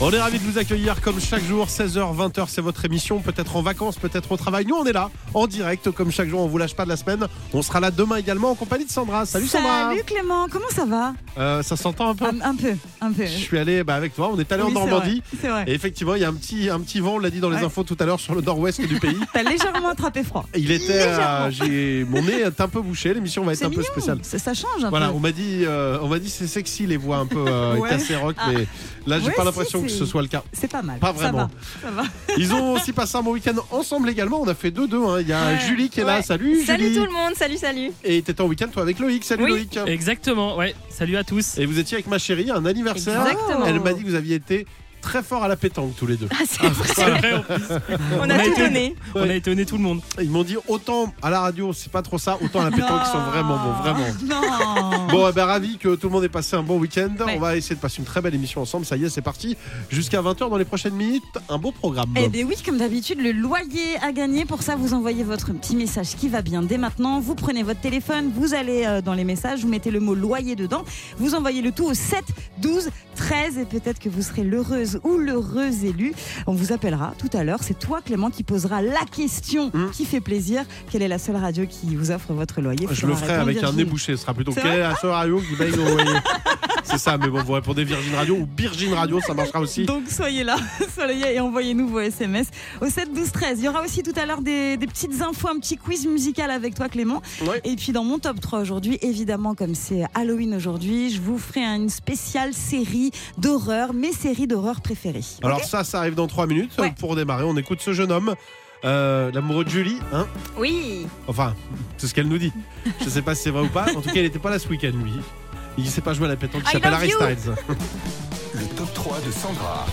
On est ravis de vous accueillir comme chaque jour, 16h, 20h, c'est votre émission, peut-être en vacances, peut-être au travail. Nous, on est là, en direct, comme chaque jour, on vous lâche pas de la semaine. On sera là demain également en compagnie de Sandra. Salut Sandra Salut Clément, comment ça va? Euh, Ça s'entend un peu? Un, un peu, un peu. Je suis allé bah, avec toi, on est allé Oui, en c'est Normandie. vrai, C'est vrai. Et effectivement, il y a un petit, un petit vent, on l'a dit dans les Ouais. infos tout à l'heure, sur le nord-ouest du pays. T'as légèrement attrapé froid. Il était, euh, j'ai, mon nez est un peu bouché, l'émission va être un peu spéciale. ça, ça change un Voilà, peu. on m'a dit, euh, on m'a dit c'est sexy les voix un peu euh, Ouais. rock, Ah. mais là j'ai pas si, l'impression que ce soit le cas. C'est pas mal. Pas vraiment. Ça va. Ça va. Ils ont aussi passé un bon week-end ensemble également. On a fait deux deux. hein. Il y a Ouais. Julie qui est là. Ouais. Salut, Salut Julie. tout le monde, salut, salut. Et t'étais en week-end toi avec Loïc. Salut Oui. Loïc. Exactement, ouais. Salut à tous. Et vous étiez avec ma chérie, un anniversaire. Exactement. Elle m'a dit que vous aviez été très fort à la pétanque tous les deux. Ah, c'est vrai, C'est vrai, en plus. on a tout été- donné. On a étonné tout le monde. Ils m'ont dit autant à la radio c'est pas trop ça, autant à la pétanque ils sont vraiment bons, vraiment. Non. Bon, eh ben, ravi que tout le monde ait passé un bon week-end. Ouais. On va essayer de passer une très belle émission ensemble. Ça y est, c'est parti. Jusqu'à 20h dans les prochaines minutes. Un beau programme. Eh bien oui, comme d'habitude, le loyer à gagner. Pour ça, vous envoyez votre petit message qui va bien dès maintenant. Vous prenez votre téléphone, vous allez euh, dans les messages, vous mettez le mot loyer dedans. Vous envoyez le tout au 7 12 13 et peut-être que vous serez l'heureuse ou l'heureux élu. On vous appellera tout à l'heure. C'est toi, Clément, qui posera la question Hmm. qui fait plaisir. Quelle est la seule radio qui vous offre votre loyer? Je le ferai avec un nez bouché. Ce sera plutôt quelle est la seule radio qui va y envoyer C'est ça, mais bon, vous répondez Virgin Radio ou Virgin Radio, ça marchera aussi. Donc soyez là, soyez et envoyez-nous vos SMS au 7 12 13. Il y aura aussi tout à l'heure des, des petites infos, un petit quiz musical avec toi Clément. Et puis dans mon top 3 aujourd'hui, évidemment comme c'est Halloween aujourd'hui, je vous ferai une spéciale série d'horreur, mes séries d'horreur Alors ça, ça arrive dans 3 minutes. Ouais. Pour démarrer, on écoute ce jeune homme. euh, L'amoureux de Julie, hein Oui. Enfin, c'est ce qu'elle nous dit. Je sais pas si c'est vrai ou pas. En tout cas, il était pas là ce week-end, lui. Il sait pas jouer à la pétanque. Il s'appelle Harry. Styles. Le top 3 de Sandra.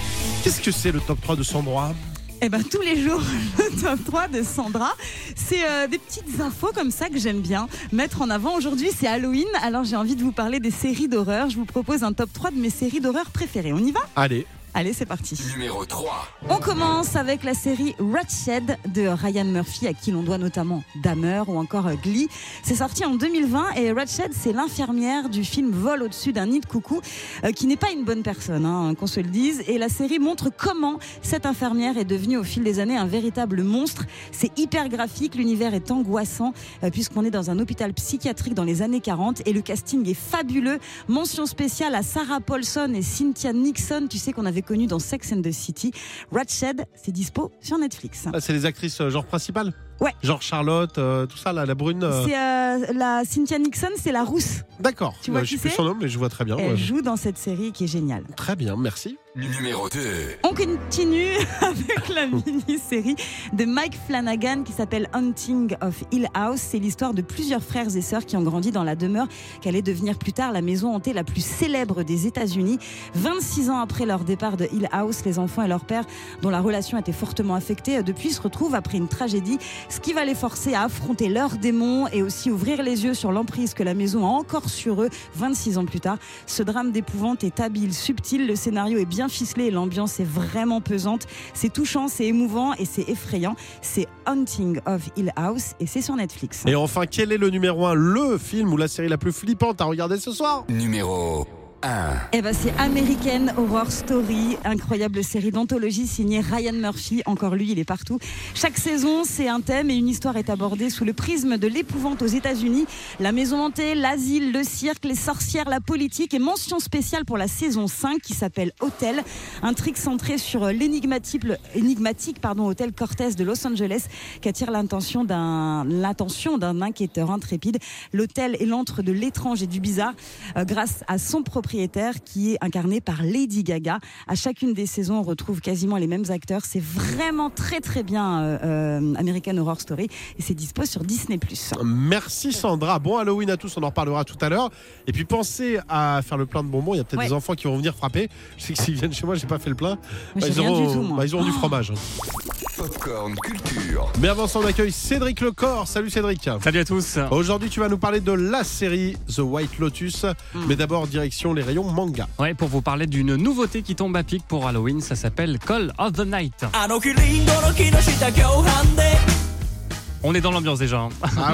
Qu'est-ce que c'est le top 3 de Sandra Eh ben tous les jours, le top 3 de Sandra, c'est euh, des petites infos comme ça que j'aime bien mettre en avant. Aujourd'hui, c'est Halloween, alors j'ai envie de vous parler des séries d'horreur. Je vous propose un top 3 de mes séries d'horreur préférées. On y va? Allez. Allez, c'est parti. Numéro 3. On commence avec la série Ratched de Ryan Murphy, à qui l'on doit notamment Dahmer ou encore Glee. C'est sorti en 2020 et Ratched, c'est l'infirmière du film Vol au-dessus d'un nid de coucou, euh, qui n'est pas une bonne personne, hein, qu'on se le dise. Et la série montre comment cette infirmière est devenue au fil des années un véritable monstre. C'est hyper graphique, l'univers est angoissant, euh, puisqu'on est dans un hôpital psychiatrique dans les années 40 et le casting est fabuleux. Mention spéciale à Sarah Paulson et Cynthia Nixon, tu sais qu'on avait connu dans Sex and the City. Ratched, c'est dispo sur Netflix. Là, c'est les actrices euh, genre principales? Ouais. Genre Charlotte, euh, tout ça, là, la brune. euh, C'est euh, la Cynthia Nixon, c'est la rousse. D'accord. Tu vois qui je sais plus c'est son nom, mais je vois très bien. Elle ouais. joue dans cette série qui est géniale. Très bien, merci. Numéro 2. On continue avec la mini-série de Mike Flanagan qui s'appelle Hunting of Hill House. C'est l'histoire de plusieurs frères et sœurs qui ont grandi dans la demeure qu'allait devenir plus tard la maison hantée la plus célèbre des États-Unis. 26 ans après leur départ de Hill House, les enfants et leur père, dont la relation était fortement affectée, depuis se retrouvent après une tragédie, ce qui va les forcer à affronter leurs démons et aussi ouvrir les yeux sur l'emprise que la maison a encore sur eux 26 ans plus tard. Ce drame d'épouvante est habile, subtil, le scénario est bien ficelé et l'ambiance est vraiment pesante. C'est touchant, c'est émouvant et c'est effrayant. C'est Hunting of Hill House et c'est sur Netflix. Et enfin, quel est le numéro 1 Le film ou la série la plus flippante à regarder ce soir? Numéro 1. Eh ben c'est American Horror Story, incroyable série d'anthologie signée Ryan Murphy. Encore lui, il est partout. Chaque saison, c'est un thème et une histoire est abordée sous le prisme de l'épouvante aux États-Unis. La maison hantée, l'asile, le cirque, les sorcières, la politique et mention spéciale pour la saison 5 qui s'appelle Hôtel. Intrigue centrée sur l'énigmatique hôtel Cortez de Los Angeles qui attire l'attention d'un l'attention d'un inquiéteur intrépide. L'hôtel est l'antre de l'étrange et du bizarre euh, grâce à son propriétaire qui est incarné par Lady Gaga. À chacune des saisons, on retrouve quasiment les mêmes acteurs. C'est vraiment très très bien euh, euh, American Horror Story et c'est dispo sur Disney+. Merci Sandra. Bon Halloween à tous, on en reparlera tout à l'heure. Et puis pensez à faire le plein de bonbons. Il y a peut-être Ouais. des enfants qui vont venir frapper. Je sais que s'ils viennent chez moi, j'ai pas fait le plein. j'ai ils rien auront, du tout, moi. bah, ils auront du Oh. fromage. Popcorn Culture. Mais avant ça, on accueille Cédric Lecor. Salut Cédric. Salut à tous. Aujourd'hui, tu vas nous parler de la série The White Lotus. Hmm. Mais d'abord, direction les rayons manga. Ouais, pour vous parler d'une nouveauté qui tombe à pic pour Halloween, ça s'appelle Call of the Night. On est dans l'ambiance déjà. Hein. Ah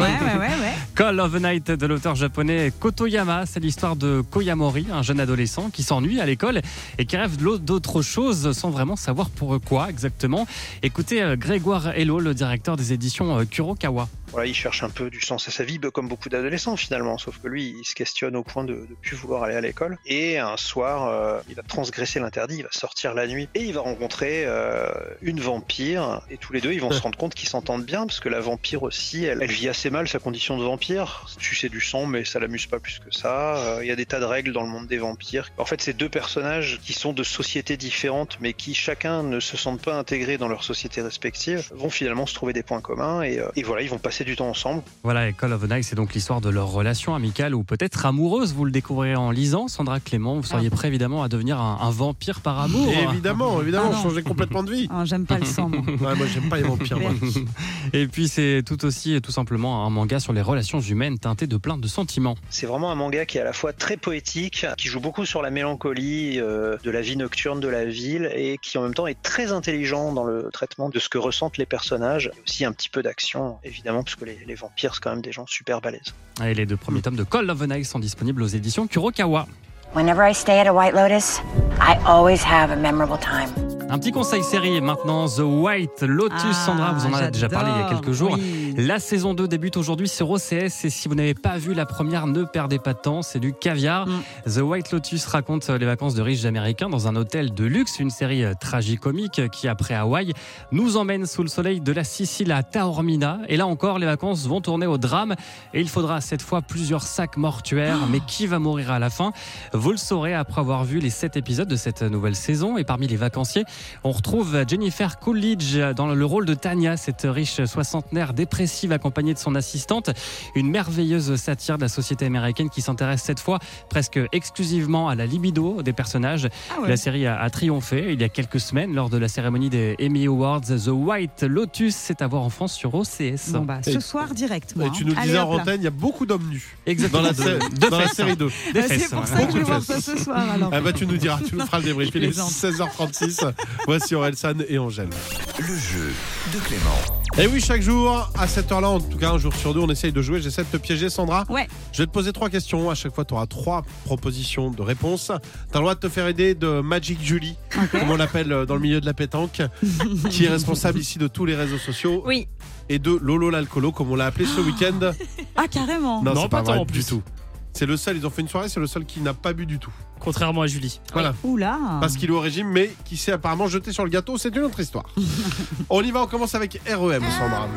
Call of the Night de l'auteur japonais Kotoyama. C'est l'histoire de Koyamori, un jeune adolescent qui s'ennuie à l'école et qui rêve d'autres choses sans vraiment savoir pour quoi exactement. Écoutez euh, Grégoire Hello, le directeur des éditions euh, Kurokawa. Voilà, il cherche un peu du sens à sa vie, comme beaucoup d'adolescents finalement, sauf que lui, il se questionne au point de ne plus vouloir aller à l'école. Et un soir, euh, il va transgresser l'interdit, il va sortir la nuit et il va rencontrer euh, une vampire. Et tous les deux, ils vont se rendre compte qu'ils s'entendent bien, parce que la vampire aussi, elle, elle vit assez mal sa condition de vampire. Sucer du sang, mais ça l'amuse pas plus que ça. Euh, Il y a des tas de règles dans le monde des vampires. En fait, c'est deux personnages qui sont de sociétés différentes, mais qui chacun ne se sentent pas intégrés dans leur société respective, vont finalement se trouver des points communs. Et, euh, et voilà, ils vont passer du temps ensemble. Voilà, et Call of the Night, c'est donc l'histoire de leur relation amicale ou peut-être amoureuse. Vous le découvrirez en lisant. Sandra Clément, vous seriez prêt évidemment à devenir un, un vampire par amour. Et évidemment, évidemment, Ah non. changer complètement de vie. Oh, J'aime pas le sang, moi. Ouais, moi, j'aime pas les vampires. moi. Et puis c'est tout aussi et tout simplement un manga sur les relations humaines teinté de plein de sentiments. C'est vraiment un manga qui est à la fois très poétique, qui joue beaucoup sur la mélancolie euh, de la vie nocturne de la ville et qui en même temps est très intelligent dans le traitement de ce que ressentent les personnages. Aussi un petit peu d'action, évidemment, parce que les, les vampires, c'est quand même des gens super balèzes. Et les deux premiers tomes de Call of the Night sont disponibles aux éditions Kurokawa. Whenever I stay at a White Lotus, I always have a memorable time. Un petit conseil série maintenant, The White Lotus. Ah, Sandra, vous en avez déjà parlé il y a quelques jours. Oui. La saison 2 débute aujourd'hui sur OCS et si vous n'avez pas vu la première, ne perdez pas de temps, c'est du caviar. Mm. The White Lotus raconte les vacances de riches américains dans un hôtel de luxe, une série euh, tragicomique qui, après Hawaï, nous emmène sous le soleil de la Sicile à Taormina. Et là encore, les vacances vont tourner au drame et il faudra cette fois plusieurs sacs mortuaires. Mais qui va mourir à la fin? Vous le saurez après avoir vu les 7 épisodes de cette nouvelle saison. Et parmi les vacanciers, on retrouve Jennifer Coolidge dans le rôle de Tania, cette riche soixantenaire dépressive accompagnée de son assistante. Une merveilleuse satire de la société américaine qui s'intéresse cette fois presque exclusivement à la libido des personnages. Ah ouais. La série a, a triomphé il y a quelques semaines lors de la cérémonie des Emmy Awards. The White Lotus, c'est à voir en France sur OCS. Bon, bah, Et- ce soir, direct. Moi, Et tu hein. nous Allez, disais en antenne, il y a beaucoup d'hommes nus. Exactement. Dans la, de- sé- de dans la fesses, série 2. Des Euh, C'est pour ouais. ça que je vais voir ça ce soir. Alors. Ah bah tu nous diras, tu nous feras le débrief. Il est Plaisante. 16h36. Voici Orelsan et Angèle. Le jeu de Clément. Et oui, chaque jour, à cette heure-là, en tout cas un jour sur deux, on essaye de jouer. J'essaie de te piéger, Sandra. Ouais. Je vais te poser trois questions. À chaque fois, tu auras trois propositions de réponses. Tu as le droit de te faire aider de Magic Julie, comme on l'appelle euh, dans le milieu de la pétanque, qui est responsable ici de tous les réseaux sociaux. Oui. Et de Lolo l'alcoolo, comme on l'a appelé ce week-end. Ah, carrément. Non, Non, c'est pas pas tant vrai en du tout. C'est le seul, ils ont fait une soirée, c'est le seul qui n'a pas bu du tout. Contrairement à Julie. Voilà. Oula. Parce qu'il est au régime, mais qui s'est apparemment jeté sur le gâteau, c'est une autre histoire. on y va, on commence avec REM, Sandra.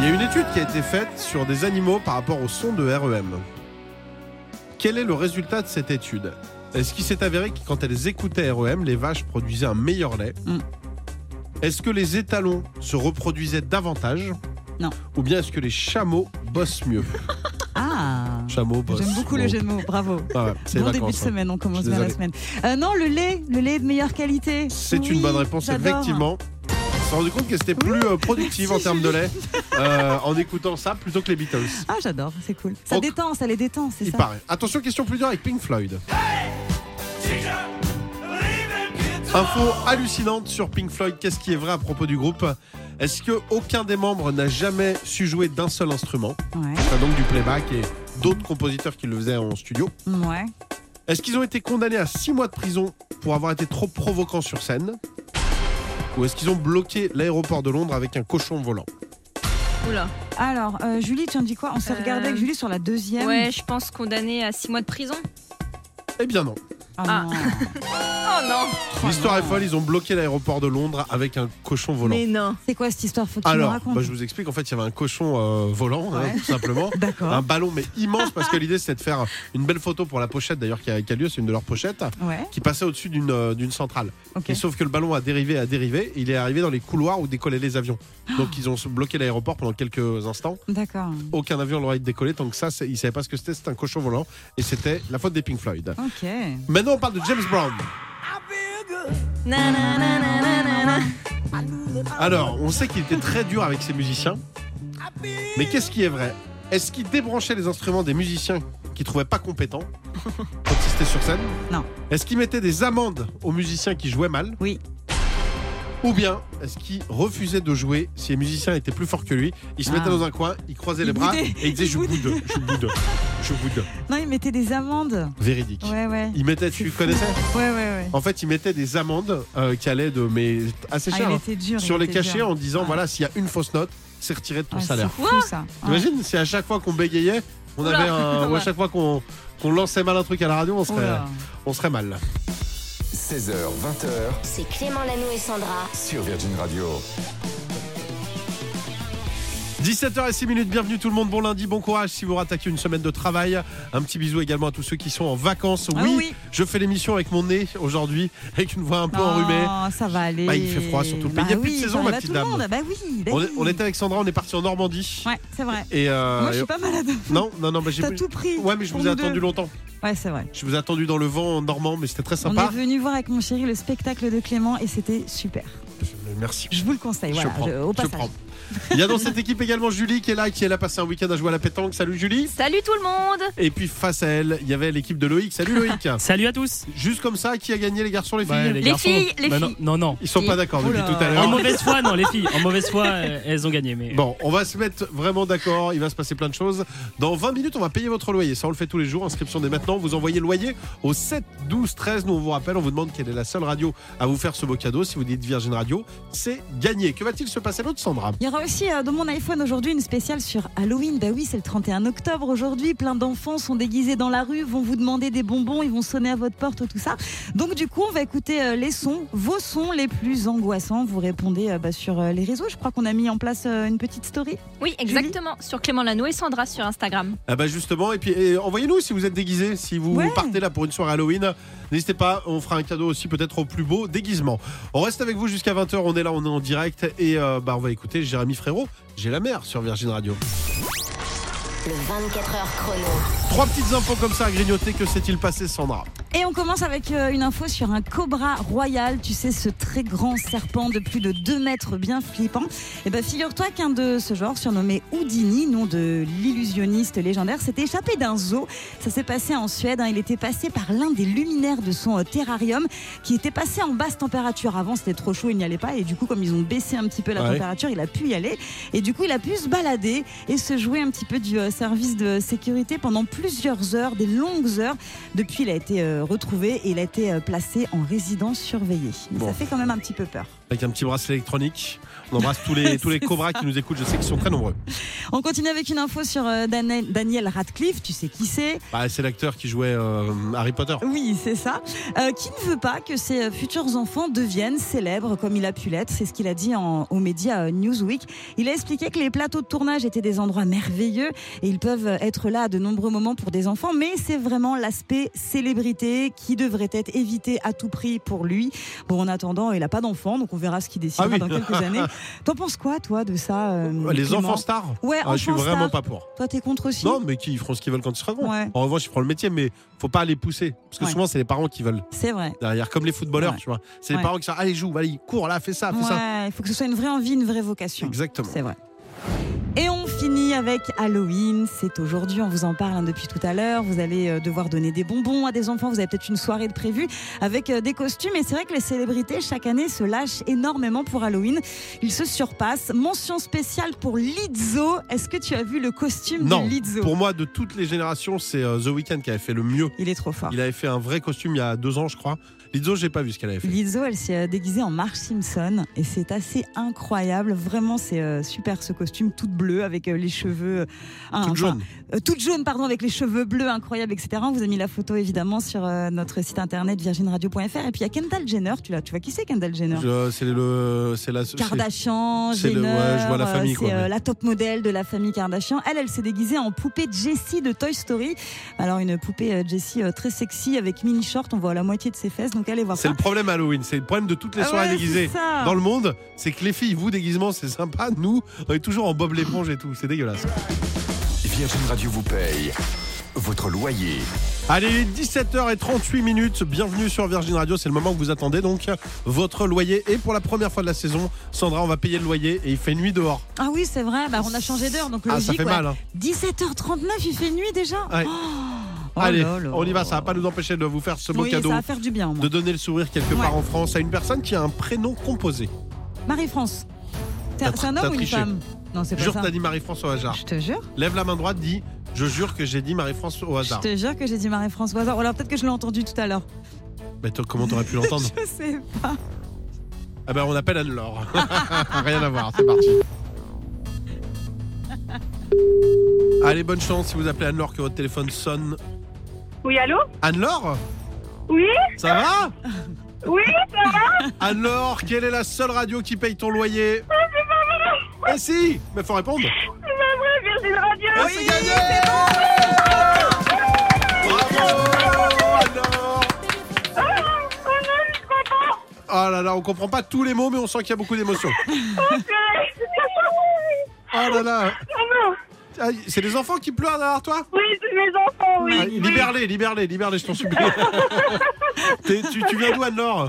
Il y a une étude qui a été faite sur des animaux par rapport au son de REM. Quel est le résultat de cette étude? Est-ce qu'il s'est avéré que quand elles écoutaient REM, les vaches produisaient un meilleur lait? Mm. Est-ce que les étalons se reproduisaient davantage Non. Ou bien est-ce que les chameaux bossent mieux Ah. Chameau bosse. J'aime beaucoup Bon. le jeu de mots, bravo. Ah ouais, Bon début de hein. semaine, on commence bien la semaine. Euh, non, le lait, le lait de meilleure qualité. C'est Oui, une bonne réponse, effectivement. On s'est rendu compte que c'était plus euh, productif Merci, en termes de lait euh, en écoutant ça plutôt que les Beatles. Ah, j'adore, c'est cool. Ça Donc- détend, ça les détend, c'est Il ça. paraît. Attention, question plus dure avec Pink Floyd. Info hallucinante sur Pink Floyd. Qu'est-ce qui est vrai à propos du groupe? Est-ce que aucun des membres n'a jamais su jouer d'un seul instrument? Ouais, Enfin, Donc du playback et d'autres compositeurs qui le faisaient en studio. ouais. Est-ce qu'ils ont été condamnés à 6 mois de prison pour avoir été trop provocants sur scène? Ou est-ce qu'ils ont bloqué l'aéroport de Londres avec un cochon volant? Oula. Alors, euh, Julie, tu en dis quoi? On s'est Euh, regardé avec Julie sur la deuxième. Ouais, je pense condamné à 6 mois de prison. Eh bien non. Ah, Ah. non. Oh non L'histoire est folle, ils ont bloqué l'aéroport de Londres avec un cochon volant. Mais non. C'est quoi cette histoire? Faut que tu nous Alors, racontes. bah, je vous explique, en fait, il y avait un cochon euh, volant, hein, tout simplement. D'accord. Un ballon, mais immense, parce que l'idée, c'était de faire une belle photo pour la pochette, d'ailleurs, qui a, qui a lieu, c'est une de leurs pochettes, Ouais, qui passait au-dessus d'une euh, d'une centrale. ok. Et sauf que le ballon a dérivé, a dérivé, il est arrivé dans les couloirs où décollaient les avions. Donc, ils ont bloqué l'aéroport pendant quelques instants. D'accord. Aucun avion n'aurait décollé, tant que ça, c'est- ils ne savaient pas ce que c'était, c'était un cochon volant. Et c'était la faute des Pink Floyd. Ok. Maintenant, on parle de James Brown. Alors, on sait qu'il était très dur avec ses musiciens. Mais qu'est-ce qui est vrai? Est-ce qu'il débranchait les instruments des musiciens qu'il trouvait pas compétent quand il était sur scène? Non. Est-ce qu'il mettait des amendes aux musiciens qui jouaient mal? Oui. Ou bien est-ce qu'il refusait de jouer si les musiciens étaient plus forts que lui? Il se Ah. mettait dans un coin, il croisait les bras et il disait je boude, je boude, je boude. Non, il mettait des amendes. Véridique. Ouais, ouais. Il mettait, tu fou. connaissais Ouais, ouais, ouais. En fait, il mettait des amendes euh, qui allaient de mais assez Ah, cher il hein, dur. sur les cachets dur. en disant Ouais. voilà s'il y a une fausse note, c'est retiré de ton Ah, salaire. C'est fou ça. T'imagines si à chaque fois qu'on bégayait, on Oula. avait un, ou à chaque fois qu'on qu'on lançait mal un truc à la radio, on serait, Oula. on serait mal. 16h, 20h C'est Clément Lano et Sandra. sur Virgin Radio. 17h06 minutes, bienvenue tout le monde, bon lundi, bon courage si vous rattaquez une semaine de travail. Un petit bisou également à tous ceux qui sont en vacances. Ah Oui, oui. je fais l'émission avec mon nez aujourd'hui, avec une voix un peu Non, enrhumée. ça va aller. Bah, il fait froid, surtout. Bah il y a plus de saison, ça ma petite dame. monde. Bah oui. bah On, est- on était avec Sandra, on est parti en Normandie. Ouais, c'est vrai. Et euh, Moi, je suis pas malade. Non, non, non, bah, j'ai tout pris. Ouais, mais je vous ai deux. attendu longtemps. Ouais, c'est vrai. Je vous ai attendu dans le vent normand, mais c'était très On sympa. est venu voir avec mon chéri le spectacle de Clément et c'était super. Merci. Je vous le conseille. Je Voilà, prends, je- au je passage. prends. Il y a dans cette équipe également Julie qui est là, qui elle a passé un week-end à jouer à la pétanque. Salut Julie. Salut tout le monde Et puis face à elle, il y avait l'équipe de Loïc. Salut Loïc. Salut à tous. Juste comme ça, qui a gagné les garçons, les filles Ouais, Les garçons. filles, les Bah non, filles. Non, non. Ils sont pas d'accord depuis Oula. tout à En l'heure. mauvaise foi, non, les filles. En mauvaise foi, euh, elles ont gagné. Mais Bon, on va se mettre vraiment d'accord, il va se passer plein de choses. Dans 20 minutes, on va payer votre loyer. Ça, on le fait tous les jours. Inscription dès maintenant. Vous envoyez le loyer au 7 12 13. Nous, on vous rappelle, on vous demande quelle est la seule radio à vous faire ce beau cadeau. Si vous dites Virgin Radio, c'est gagné. Que va-t-il se passer d'autre, Sandra? Il y aura aussi euh, dans mon iPhone aujourd'hui une spéciale sur Halloween. Bah oui, c'est le 31 octobre aujourd'hui. Plein d'enfants sont déguisés dans la rue, vont vous demander des bonbons, ils vont sonner à votre porte, tout ça. Donc du coup, on va écouter euh, les sons, vos sons les plus angoissants. Vous répondez euh, bah, sur euh, les réseaux. Je crois qu'on a mis en place euh, une petite story. Oui, exactement. Sur Clément Lano et Sandra sur Instagram. Ah bah justement, et puis envoyez-nous si vous êtes déguisés, si vous Ouais. partez là pour une soirée Halloween. N'hésitez pas, on fera un cadeau aussi peut-être au plus beau déguisement. On reste avec vous jusqu'à 20h, on est là, on est en direct et euh, bah on va écouter Jérémy Frérot, J'ai la mer sur Virgin Radio. Le 24 heures chrono. Trois petites infos comme ça à grignoter, que s'est-il passé Sandra Et on commence avec euh, une info sur un cobra royal, tu sais, ce très grand serpent de plus de 2 mètres bien flippant. Et ben figure-toi qu'un de ce genre, surnommé Houdini, nom de l'illusionniste légendaire, s'est échappé d'un zoo. Ça s'est passé en Suède, hein. il était passé par l'un des luminaires de son euh, terrarium qui était passé en basse température. Avant c'était trop chaud, il n'y allait pas et du coup comme ils ont baissé un petit peu la Ouais. température, il a pu y aller. Et du coup il a pu se balader et se jouer un petit peu du euh, service de sécurité pendant plusieurs heures, des longues heures. Depuis, il a été euh, retrouvé et il a été euh, placé en résidence surveillée. Bon. ça fait quand même un petit peu peur. Avec un petit bracelet électronique. On embrasse tous les, tous les cobras qui nous écoutent, je sais qu'ils sont très nombreux. On continue avec une info sur euh, Daniel, Daniel Radcliffe, tu sais qui c'est? Bah, c'est l'acteur qui jouait euh, Harry Potter. Oui, c'est ça. Euh, qui ne veut pas que ses futurs enfants deviennent célèbres comme il a pu l'être? C'est ce qu'il a dit en, aux médias Newsweek. Il a expliqué que les plateaux de tournage étaient des endroits merveilleux et ils peuvent être là à de nombreux moments pour des enfants, mais c'est vraiment l'aspect célébrité qui devrait être évité à tout prix pour lui. Bon, en attendant, il n'a pas d'enfant, donc on verra ce qu'il décidera Ah oui. dans quelques années. T'en penses quoi, toi, de ça euh, les enfants stars Ouais, Ah, Je suis vraiment pas pour. Toi, t'es contre aussi Non, mais qui feront ce qu'ils veulent quand ils seront. Ouais. En revanche, ils feront le métier, mais faut pas les pousser. Parce que Ouais. souvent, c'est les parents qui veulent C'est vrai. derrière, comme les footballeurs, Ouais. tu vois. C'est les parents qui sont allez, joue, allez, cours là, fais ça, fais ça. Il faut que ce soit une vraie envie, une vraie vocation. Exactement. C'est vrai. Avec Halloween. C'est aujourd'hui, on vous en parle hein, depuis tout à l'heure. Vous allez euh, devoir donner des bonbons à des enfants. Vous avez peut-être une soirée de prévue avec euh, des costumes. Et c'est vrai que les célébrités, chaque année, se lâchent énormément pour Halloween. Ils se surpassent. Mention spéciale pour Lizzo. Est-ce que tu as vu le costume Non, de Lizzo pour moi, de toutes les générations, c'est euh, The Weeknd qui avait fait le mieux. Il est trop fort. Il avait fait un vrai costume il y a deux ans, je crois. Lizzo, j'ai pas vu ce qu'elle avait fait. Lizzo, elle s'est euh, déguisée en Marge Simpson et c'est assez incroyable. Vraiment, c'est euh, super ce costume, toute bleue avec euh, les cheveux. hein, Toute jaune. euh, toute jaune, pardon, avec les cheveux bleus, incroyable, etc. On vous a mis la photo évidemment sur euh, notre site internet virginradio.fr. Et puis il y a Kendall Jenner, tu, tu vois qui c'est Kendall Jenner? Je- C'est le, c'est la. Kardashian, le- Jenner, ouais, je vois la famille, c'est euh, la top modèle de la famille Kardashian. Elle, elle s'est déguisée en poupée Jessie de Toy Story. Alors une poupée Jessie très sexy avec mini short, on voit la moitié de ses fesses. Donc allez voir C'est le problème Halloween. C'est le problème de toutes les Ah soirées ouais, déguisées dans le monde. C'est que les filles, vous, déguisement, c'est sympa. Nous, on est toujours en Bob l'éponge et tout. C'est dégueulasse. Virgin Radio vous paye votre loyer. Allez, il est 17h38 minutes. Bienvenue sur Virgin Radio. C'est le moment que vous attendez. Donc, votre loyer. Et pour la première fois de la saison, Sandra, on va payer le loyer et il fait nuit dehors. Ah oui, c'est vrai, bah, on a changé d'heure, donc Ah, logique. ça fait ouais. mal. hein. 17h39, il fait nuit déjà Ouais. Oh, Oh Allez, là là. on y va, ça va pas nous empêcher de vous faire ce beau Oui, cadeau. ça va faire du bien. De donner le sourire quelque Ouais. part en France à une personne qui a un prénom composé. Marie-France. C'est un homme ou une femme? Non, c'est pas Jure, t'as dit Marie-France au hasard. Je te jure. Lève la main droite, dis Je jure que j'ai dit Marie-France au Je hasard. te jure que j'ai dit Marie-France au hasard. Ou alors peut-être que je l'ai entendu tout à l'heure. Mais toi, comment t'aurais pu l'entendre Je sais pas. Ah ben on appelle Anne-Laure. Rien à voir, c'est parti. Allez, bonne chance si vous appelez Anne-Laure que votre téléphone sonne. Oui, allô Anne-Laure Oui Ça va Oui, ça va Anne-Laure, quelle est la seule radio qui paye ton loyer Eh si Mais faut répondre. C'est pas vrai, Virgin Radio. Et c'est gagné Bravo Anne-Laure. Oh non, je crois pas. Oh là là, on comprend pas tous les mots, mais on sent qu'il y a beaucoup d'émotions. Oh là là. Oh non Ah, C'est les enfants qui pleurent derrière toi Oui, c'est mes enfants, oui. Ah, oui. Libère-les, libère-les, libère-les, je t'en supplie. Tu, tu viens d'où, Anne-Laure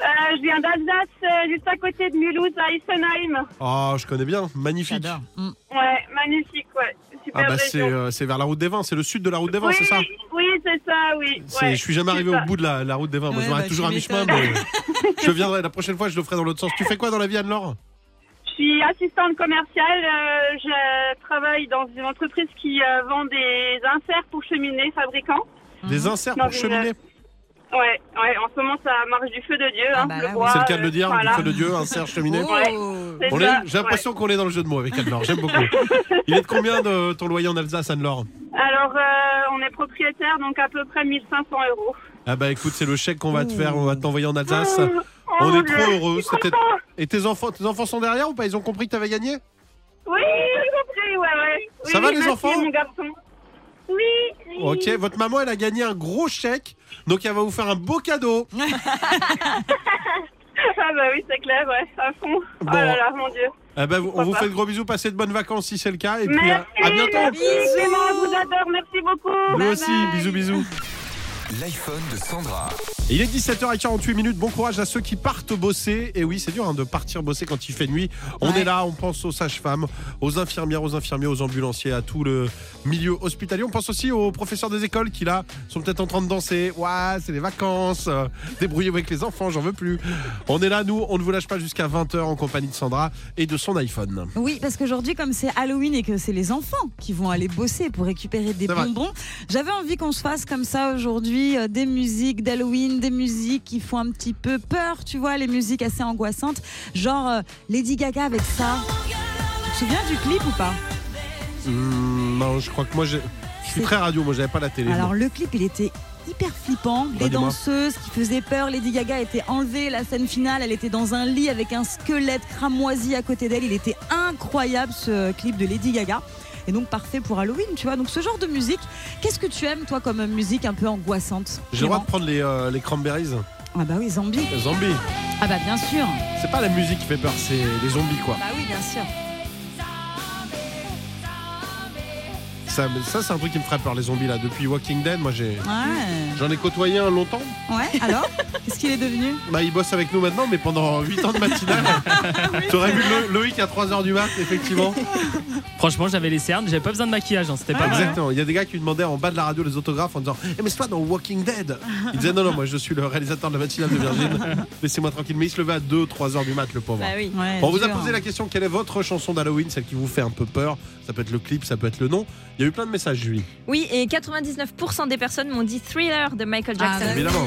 Euh, je viens d'Alsace, euh, juste à côté de Mulhouse, à Isenheim. Oh, je connais bien, magnifique. Mm. Ouais, magnifique, ouais. Super Ah bah c'est euh, c'est vers la route des vins, c'est le sud de la route des vins, oui, c'est ça Oui, c'est ça, oui. C'est- Ouais, Je suis jamais arrivé ça. au bout de la, la route des vins. Moi, je m'arrête bah, toujours à mi-chemin, mais je viendrai. La prochaine fois, je le ferai dans l'autre sens. Tu fais quoi dans la vie, Anne-Laure? Suis assistante commerciale. euh, je travaille dans une entreprise qui euh, vend des inserts pour cheminées fabricants. Des inserts Dans pour une- cheminer Ouais, ouais, en ce moment, ça marche du feu de Dieu. Ah hein, bah le bois, C'est le cas de euh, le dire, voilà. du feu de Dieu, insert cheminée. Oh. Ouais. C'est On ça, est- J'ai l'impression qu'on est dans le jeu de mots avec Anne-Laure, j'aime beaucoup. Il est de combien de ton loyer en Alsace, Anne-Laure? Alors, euh, on est propriétaire, donc à peu près 1500 euros. Ah bah écoute, c'est le chèque qu'on va te faire, on va t'envoyer en Alsace. Oh, On est trop je heureux. C'était-. Et tes enfants, tes enfants sont derrière ou pas? Ils ont compris que t'avais gagné? Oui, j'ai compris, ouais, ouais. Oui, Ça va, les enfants? mon garçon. Oui, oui. Ok, votre maman, elle a gagné un gros chèque, donc elle va vous faire un beau cadeau. Ah bah oui, c'est clair, ouais, à fond. Bon. Oh là là, mon Dieu. Eh ben, on vous pas. fait de gros bisous, passez de bonnes vacances si c'est le cas, et puis à, Merci, à bientôt. merci, vraiment, je vous adore, merci beaucoup. Nous aussi, bisous bisous. L'iPhone de Sandra. Il est 17h48 minutes. Bon courage à ceux qui partent bosser. Et oui, c'est dur hein, de partir bosser quand il fait nuit. On Ouais. est là, on pense aux sages-femmes, aux infirmières, aux infirmiers, aux ambulanciers, à tout le milieu hospitalier. On pense aussi aux professeurs des écoles qui là sont peut-être en train de danser. Ouais, c'est les vacances. Euh, Débrouillez-vous avec les enfants, j'en veux plus. On est là, nous, on ne vous lâche pas jusqu'à 20h en compagnie de Sandra et de son iPhone. Oui, parce qu'aujourd'hui, comme c'est Halloween et que c'est les enfants qui vont aller bosser pour récupérer des bonbons, j'avais envie qu'on se fasse comme ça aujourd'hui euh, des musiques d'Halloween, des musiques qui font un petit peu peur, tu vois, les musiques assez angoissantes, genre euh, Lady Gaga avec ça. Tu te souviens du clip ou pas? Hum, non, je crois que moi, je suis très radio, moi, j'avais pas la télé. Alors moi. le clip, il était hyper flippant, des Redis-moi. danseuses qui faisaient peur. Lady Gaga était enlevée, la scène finale, elle était dans un lit avec un squelette cramoisi à côté d'elle. Il était incroyable ce clip de Lady Gaga. Et donc parfait pour Halloween, tu vois. Donc ce genre de musique, qu'est-ce que tu aimes toi comme musique un peu angoissante J'ai le droit de prendre les, euh, les cranberries, Ah bah oui, zombie. zombies. Ah bah bien sûr. C'est pas la musique qui fait peur, c'est les zombies, quoi. Bah oui, bien sûr. Ça, ça c'est un truc qui me ferait peur, les zombies là. Depuis Walking Dead, moi j'ai. Ouais. J'en ai côtoyé un longtemps. Ouais, alors Qu'est-ce qu'il est devenu Bah, il bosse avec nous maintenant, mais pendant 8 ans de matinale. T'aurais vu Lo- Loïc à 3h du mat, effectivement. Franchement, j'avais les cernes, j'avais pas besoin de maquillage, hein, c'était pas mal. Exactement. Il y a des gars qui demandaient en bas de la radio les autographes en disant Eh, mais c'est toi dans Walking Dead Il disait Non, non, moi je suis le réalisateur de la matinale de Virgin. Laissez-moi tranquille. Mais il se levait à 2-3h du mat, le pauvre. Bah oui. Ouais, On vous a posé la question quelle est votre chanson d'Halloween, celle qui vous fait un peu peur? Ça peut être le clip, ça peut être le nom. Il y a eu plein de messages, Julie. Oui, et 99% des personnes m'ont dit Thriller de Michael Ah, Jackson. bah Évidemment.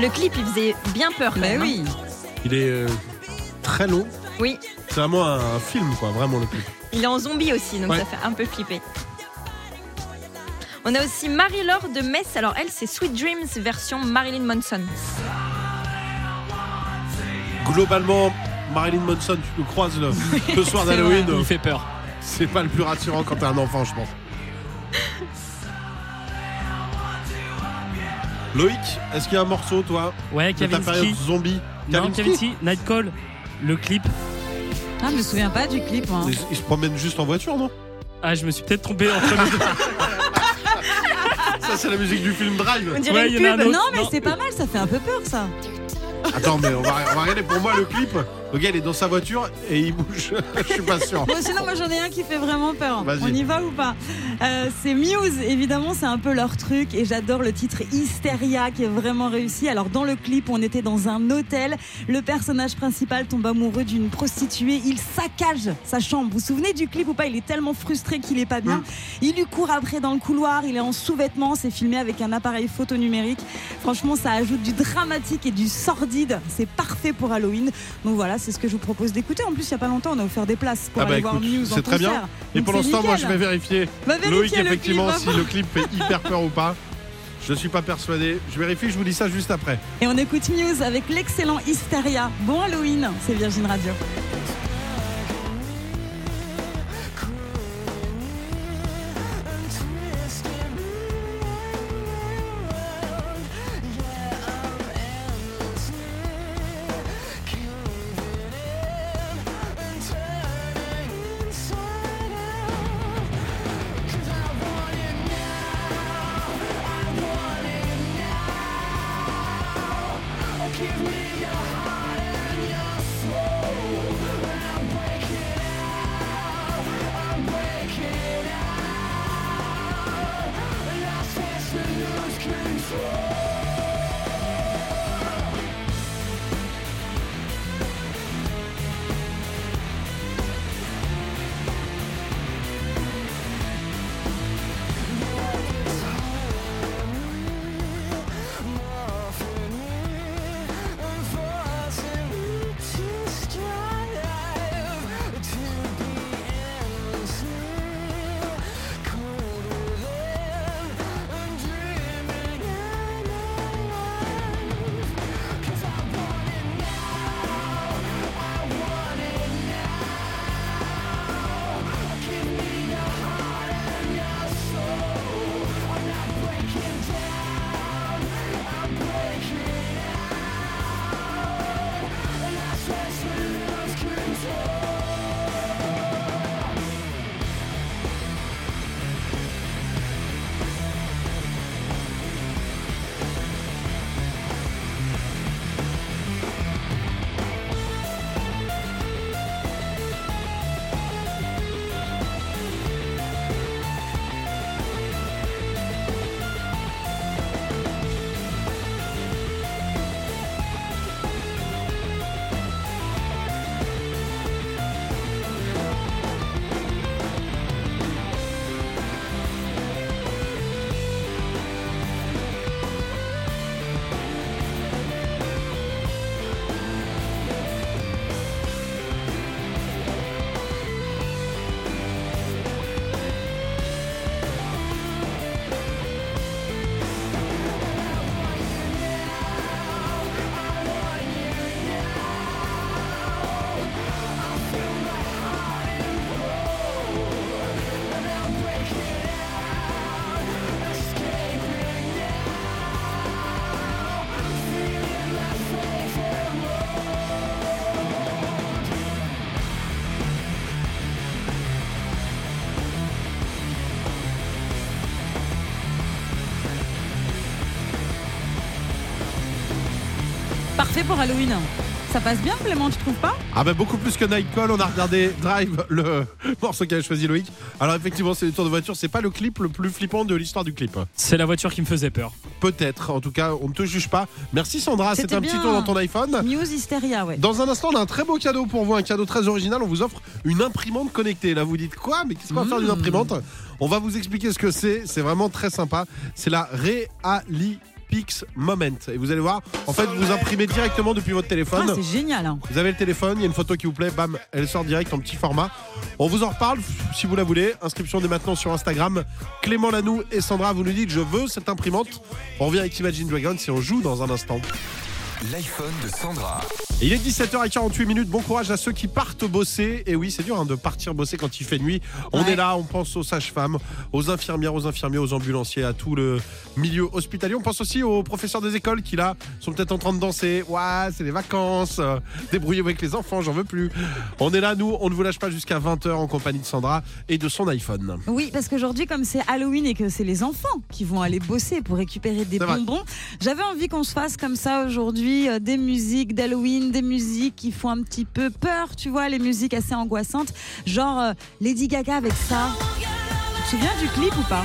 Le clip, il faisait bien peur quand Bah même. hein. oui. Il est euh, très long. Oui, C'est vraiment un film, quoi, vraiment le clip. il est en zombie aussi, donc Ouais. ça fait un peu flipper. On a aussi Marie-Laure de Metz. Alors elle, c'est Sweet Dreams version Marilyn Manson. Globalement, Marilyn Manson, tu le croises le, le soir d'Halloween. Il fait peur. C'est pas le plus rassurant quand t'es un enfant, je pense. Loïc, est-ce qu'il y a un morceau, toi, Ouais, de ta période Kavinsky. zombie Non, Kavinsky Kavinsky, Nightcall, le clip. Ah, je me souviens pas du clip. moi. il, il se promène juste en voiture, non? Ah, je me suis peut-être trompé entre les deux. Ça, c'est la musique du film Drive. On dirait Ouais, une il y en a pub. un autre. Non, mais Non. c'est pas mal, ça fait un peu peur ça. Attends, mais on va, on va regarder pour moi le clip. Le gars, il est dans sa voiture et il bouge. Je suis pas sûr. Sinon, moi j'en ai un qui fait vraiment peur. On y va ou pas Euh, C'est Muse, évidemment, c'est un peu leur truc. Et j'adore le titre Hysteria qui est vraiment réussi. Alors, dans le clip, on était dans un hôtel. Le personnage principal tombe amoureux d'une prostituée. Il saccage sa chambre. Vous vous souvenez du clip ou pas? Il est tellement frustré qu'il est pas bien. Il lui court après dans le couloir. Il est en sous-vêtements. C'est filmé avec un appareil photo numérique. Franchement, ça ajoute du dramatique et du sordide. C'est parfait pour Halloween. Donc voilà, c'est ce que je vous propose d'écouter. En plus, il y a pas longtemps, on a offert des places pour Ah bah aller voir Muse en c'est très bien. Et Donc pour l'instant, moi, je vais vérifier. Loïc, clip, effectivement, si le clip fait hyper peur ou pas. Je suis pas persuadé. Je vérifie, je vous dis ça juste après. Et on écoute Muse avec l'excellent Hysteria. Bon Halloween, c'est Virgin Radio. Pour Halloween. Ça passe bien Clément, tu trouves pas Ah bah beaucoup plus que Nightcall, on a regardé Drive, le morceau qu'avait choisi Loïc. Alors effectivement, c'est des tours de voiture, c'est pas le clip le plus flippant de l'histoire du clip. C'est la voiture qui me faisait peur. Peut-être, en tout cas, on ne te juge pas. Merci Sandra, c'était un petit tour dans ton iPhone. Muse Hysteria, ouais. Dans un instant, on a un très beau cadeau pour vous, un cadeau très original. On vous offre une imprimante connectée. Là, vous dites quoi? Mais qu'est-ce qu'on va faire d'une imprimante? On va vous expliquer ce que c'est. C'est vraiment très sympa. C'est la Realipix Moment. Et vous allez voir, en fait, vous imprimez directement depuis votre téléphone. Ah, c'est génial. hein. Vous avez le téléphone, il y a une photo qui vous plaît, bam, elle sort direct en petit format. On vous en reparle si vous la voulez. Inscription dès maintenant sur Instagram. Clément Lanoux et Sandra, vous nous dites je veux cette imprimante. On revient avec Imagine Dragons et on joue dans un instant. L'iPhone de Sandra. Et il est 17h48 minutes. Bon courage à ceux qui partent bosser. Et oui, c'est dur hein, de partir bosser quand il fait nuit. On Ouais. est là, on pense aux sages-femmes, aux infirmières, aux infirmiers, aux ambulanciers, à tout le milieu hospitalier. On pense aussi aux professeurs des écoles qui là sont peut-être en train de danser. Ouais, c'est les vacances. euh, Débrouillez-vous avec les enfants, j'en veux plus. On est là, nous, on ne vous lâche pas jusqu'à 20h en compagnie de Sandra et de son iPhone. Oui, parce qu'aujourd'hui, comme c'est Halloween et que c'est les enfants qui vont aller bosser pour récupérer des bonbons, j'avais envie qu'on se fasse comme ça aujourd'hui euh, des musiques d'Halloween des musiques qui font un petit peu peur, tu vois, les musiques assez angoissantes, genre euh, Lady Gaga avec ça. Tu te souviens du clip ou pas?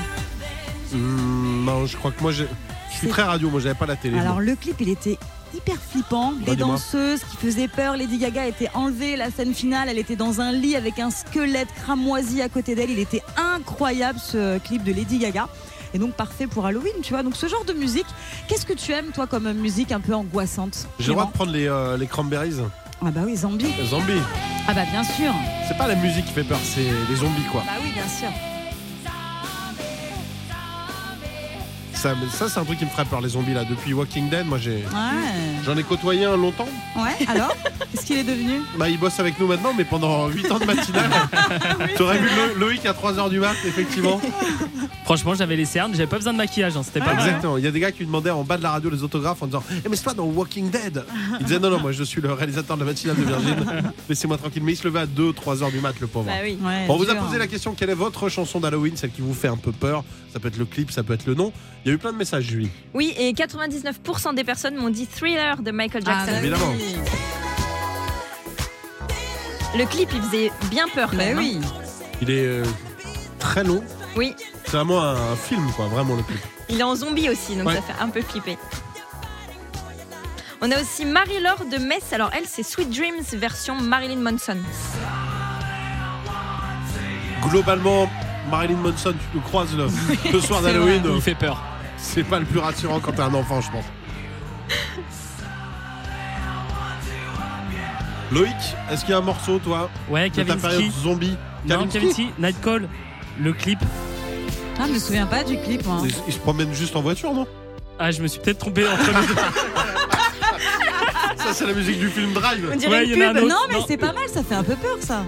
Hum, non, je crois que moi, je suis très radio, moi, j'avais pas la télé. Alors moi. le clip, il était hyper flippant, des danseuses qui faisaient peur, Lady Gaga était enlevée, la scène finale, elle était dans un lit avec un squelette cramoisi à côté d'elle, il était incroyable ce clip de Lady Gaga. Et donc parfait pour Halloween, tu vois. Donc ce genre de musique, qu'est-ce que tu aimes toi comme musique un peu angoissante J'ai le droit de prendre les, euh, les cranberries. Ah bah oui, zombie. Les zombies. Ah bah bien sûr. C'est pas la musique qui fait peur, c'est les zombies, quoi. Bah oui, bien sûr. Ça, ça c'est un truc qui me ferait peur, les zombies, là. Depuis Walking Dead, moi, j'ai. Ouais. J'en ai côtoyé un longtemps. Ouais, alors Qu'est-ce qu'il est devenu Bah, il bosse avec nous maintenant, mais pendant 8 ans de matinale. T'aurais vu Lo- Loïc à 3h du mat, effectivement. Franchement, j'avais les cernes, j'avais pas besoin de maquillage, hein, c'était pas mal. Exactement. Il y a des gars qui lui demandaient en bas de la radio les autographes en disant Eh, mais c'est pas dans Walking Dead Il disait Non, non, moi je suis le réalisateur de la matinale de Virgin. Laissez-moi tranquille. Mais il se levait à 2, 3 heures du mat, le pauvre. Bah oui. Ouais, Bon, on vous a posé la question quelle est votre chanson d'Halloween, celle qui vous fait un peu peur? Ça peut être le clip, ça peut être le nom. Il y a eu plein de messages, Julie. Oui, et 99% des personnes m'ont dit Thriller de Michael Ah, Jackson. bah Évidemment. Le clip, il faisait bien peur quand Bah même. hein. oui. Il est euh, très long. Oui, C'est vraiment un, un film, quoi, vraiment le clip. il est en zombie aussi, donc Ouais. ça fait un peu flipper. On a aussi Marie-Laure de Metz. Alors elle, c'est Sweet Dreams version Marilyn Manson. Globalement, Marilyn Manson, tu le croises le, le soir c'est d'Halloween. Il fait peur. C'est pas le plus rassurant quand t'es un enfant, je pense. Loïc, est-ce qu'il y a un morceau, toi, Ouais, de ta période Kavinsky. zombie Non, Kavinsky Kavinsky, Nightcall, le clip. Ah, je me souviens pas du clip. moi. Il, il se promène juste en voiture, non Ah, je me suis peut-être trompé entre les deux. Ça, c'est la musique du film Drive. On dirait Ouais, une il y en a un pub. autre. Non, mais Non. c'est pas mal, ça fait un peu peur ça.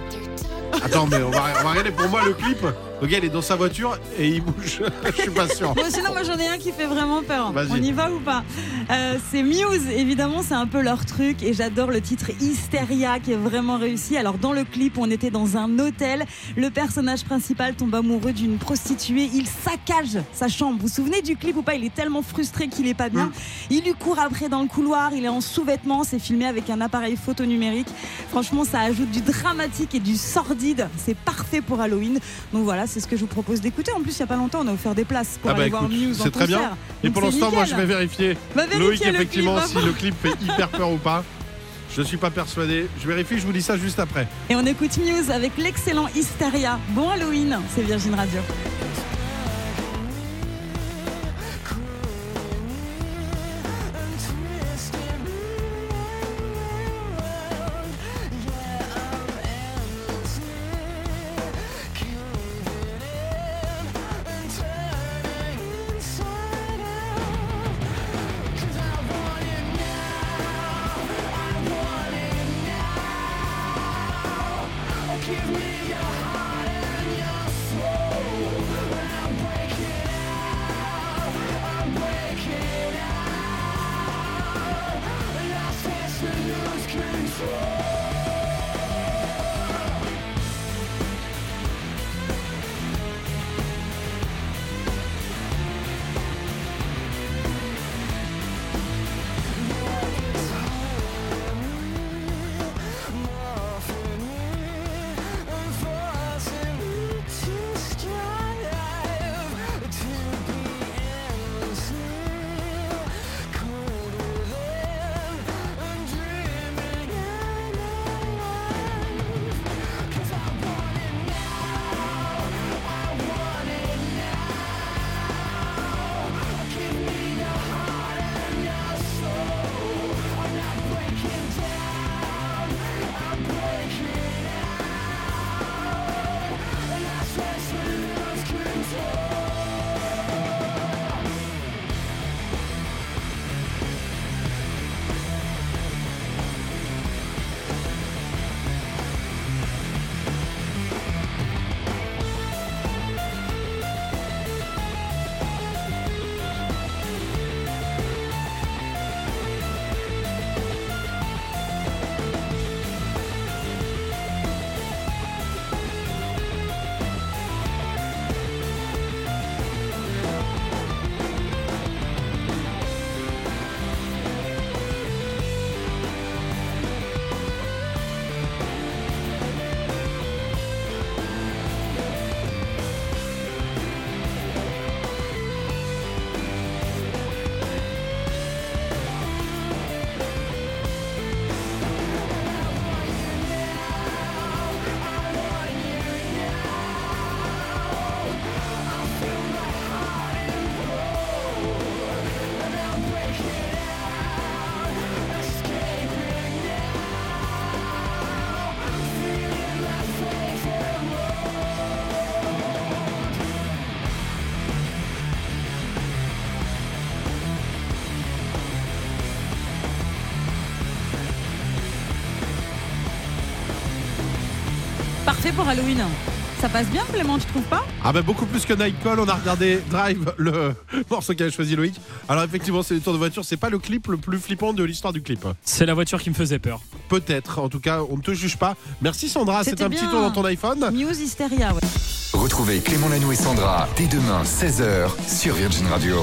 Attends, mais on va, on va regarder pour moi le clip. Le gars, il est dans sa voiture et il bouge. Je suis pas sûr. Bon, sinon, moi j'en ai un qui fait vraiment peur. On y va ou pas Euh, C'est Muse, évidemment, c'est un peu leur truc. Et j'adore le titre Hysteria qui est vraiment réussi. Alors, dans le clip, on était dans un hôtel. Le personnage principal tombe amoureux d'une prostituée. Il saccage sa chambre. Vous vous souvenez du clip ou pas? Il est tellement frustré qu'il est pas bien. Il lui court après dans le couloir. Il est en sous-vêtements. C'est filmé avec un appareil photo numérique. Franchement, ça ajoute du dramatique et du sordide. C'est parfait pour Halloween. Donc voilà, c'est ce que je vous propose d'écouter. En plus, il y a pas longtemps, on a offert des places pour Ah bah aller voir Muse en c'est très bien. Et ce temps, moi, je vais vérifier. Va vérifier Loïc, le effectivement, si le clip fait hyper peur ou pas. Je suis pas persuadé. Je vérifie, je vous dis ça juste après. Et on écoute Muse avec l'excellent Hysteria. Bon Halloween, c'est Virgin Radio. Give me your heart. Parfait pour Halloween. Ça passe bien, Clément, tu trouves pas Ah bah beaucoup plus que Nightcall, on a regardé Drive, le morceau qu'avait choisi Loïc. Alors effectivement, c'est les tours de voiture, c'est pas le clip le plus flippant de l'histoire du clip. C'est la voiture qui me faisait peur. Peut-être, en tout cas, on ne te juge pas. Merci Sandra, c'est C'était un petit tour dans ton iPhone. News Hysteria, ouais. Retrouvez Clément Lanoux et Sandra dès demain 16h sur Virgin Radio.